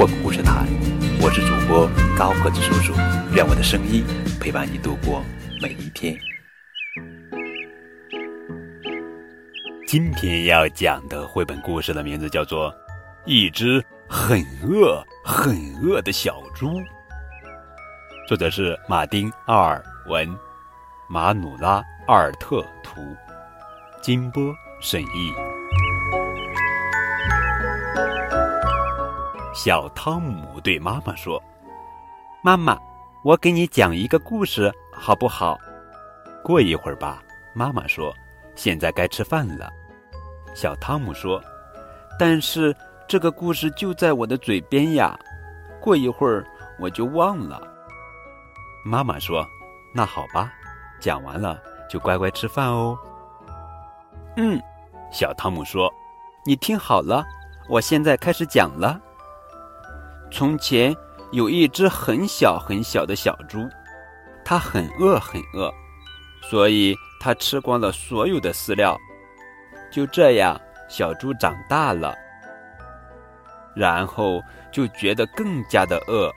绘本故事台，我是主播高个子叔叔，愿我的声音陪伴你度过每一天。今天要讲的绘本故事的名字叫做《一只很饿很饿的小猪》，作者是马丁·奥尔文，马努拉·阿尔特图，金波审译。小汤姆对妈妈说：“妈妈，我给你讲一个故事，好不好？”过一会儿吧，妈妈说：“现在该吃饭了。”小汤姆说：“但是这个故事就在我的嘴边呀，过一会儿我就忘了。”妈妈说：“那好吧，讲完了就乖乖吃饭哦。”嗯，小汤姆说：“你听好了，我现在开始讲了。从前有一只很小很小的小猪，它很饿很饿，所以它吃光了所有的饲料。”就这样，小猪长大了，然后就觉得更加的饿。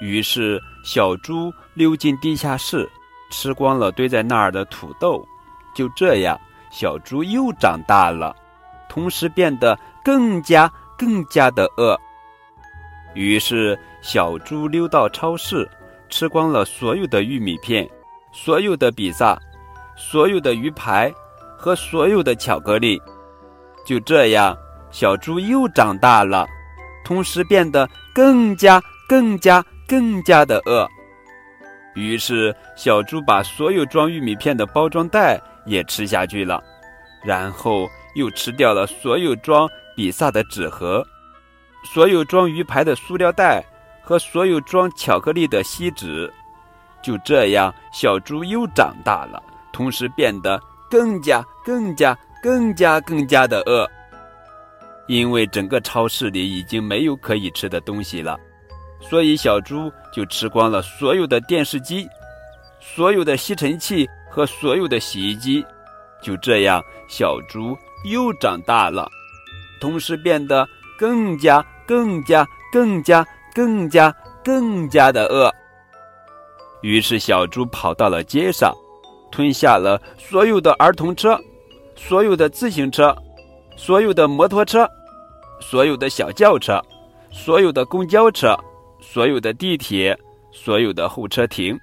于是，小猪溜进地下室，吃光了堆在那儿的土豆。就这样，小猪又长大了，同时变得更加更加的饿。于是，小猪溜到超市，吃光了所有的玉米片，所有的比萨，所有的鱼排。和所有的巧克力，就这样，小猪又长大了，同时变得更加、更加、更加的饿。于是，小猪把所有装玉米片的包装袋也吃下去了，然后又吃掉了所有装比萨的纸盒，所有装鱼排的塑料袋和所有装巧克力的锡纸。就这样，小猪又长大了，同时变得。更加、更加、更加、更加的饿，因为整个超市里已经没有可以吃的东西了，所以小猪就吃光了所有的电视机、所有的吸尘器和所有的洗衣机。就这样，小猪又长大了，同时变得更加、更加、更加、更加、更加的饿。于是，小猪跑到了街上。吞下了所有的儿童车，所有的自行车，所有的摩托车，所有的小轿车，所有的公交车，所有的地铁，所有的候车亭，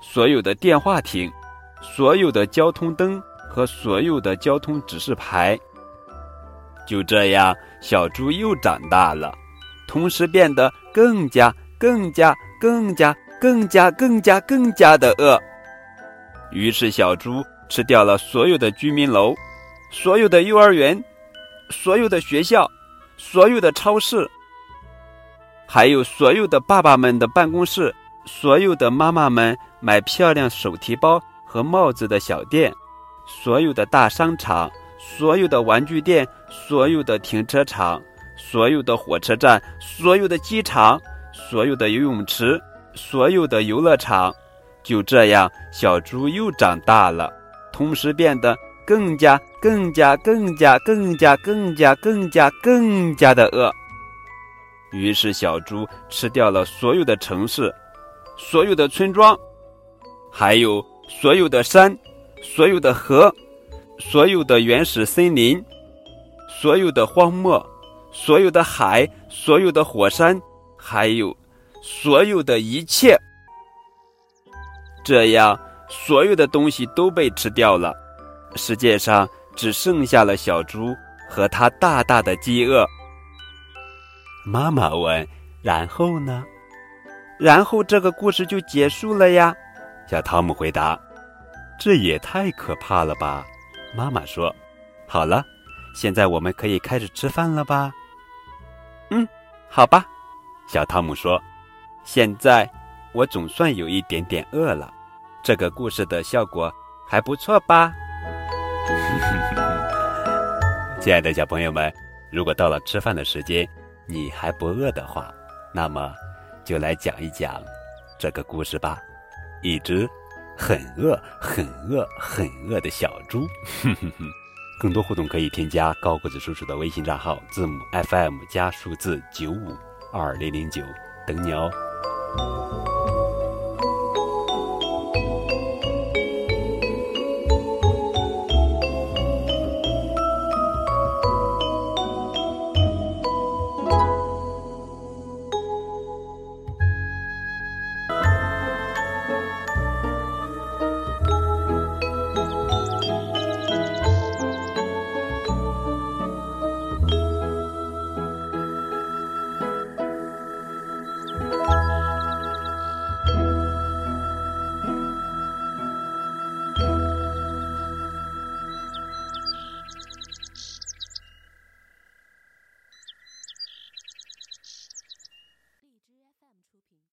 所有的电话亭，所有的交通灯和所有的交通指示牌。就这样，小猪又长大了，同时变得更加、更加、更加、更加、更加、更加的饿。于是，小猪吃掉了所有的居民楼，所有的幼儿园，所有的学校，所有的超市，还有所有的爸爸们的办公室，所有的妈妈们买漂亮手提包和帽子的小店，所有的大商场，所有的玩具店，所有的停车场，所有的火车站，所有的机场，所有的游泳池，所有的游乐场。就这样，小猪又长大了，同时变得更加、更加、更加、更加、更加、更加、更加的饿。于是，小猪吃掉了所有的城市、所有的村庄，还有所有的山、所有的河、所有的原始森林、所有的荒漠、所有的海、所有的火山，还有所有的一切。这样，所有的东西都被吃掉了，世界上只剩下了小猪和他大大的饥饿。妈妈问：“然后呢？”“然后这个故事就结束了呀。”小汤姆回答。“这也太可怕了吧！”妈妈说。“好了，现在我们可以开始吃饭了吧？”“嗯，好吧。”小汤姆说。“现在我总算有一点点饿了，这个故事的效果还不错吧？亲爱的小朋友们，如果到了吃饭的时间，你还不饿的话，那么就来讲一讲这个故事吧。一只很饿、很饿、很饿的小猪。更多互动可以添加高个子叔叔的微信账号，字母 FM 加数字九五二零零九，等你哦。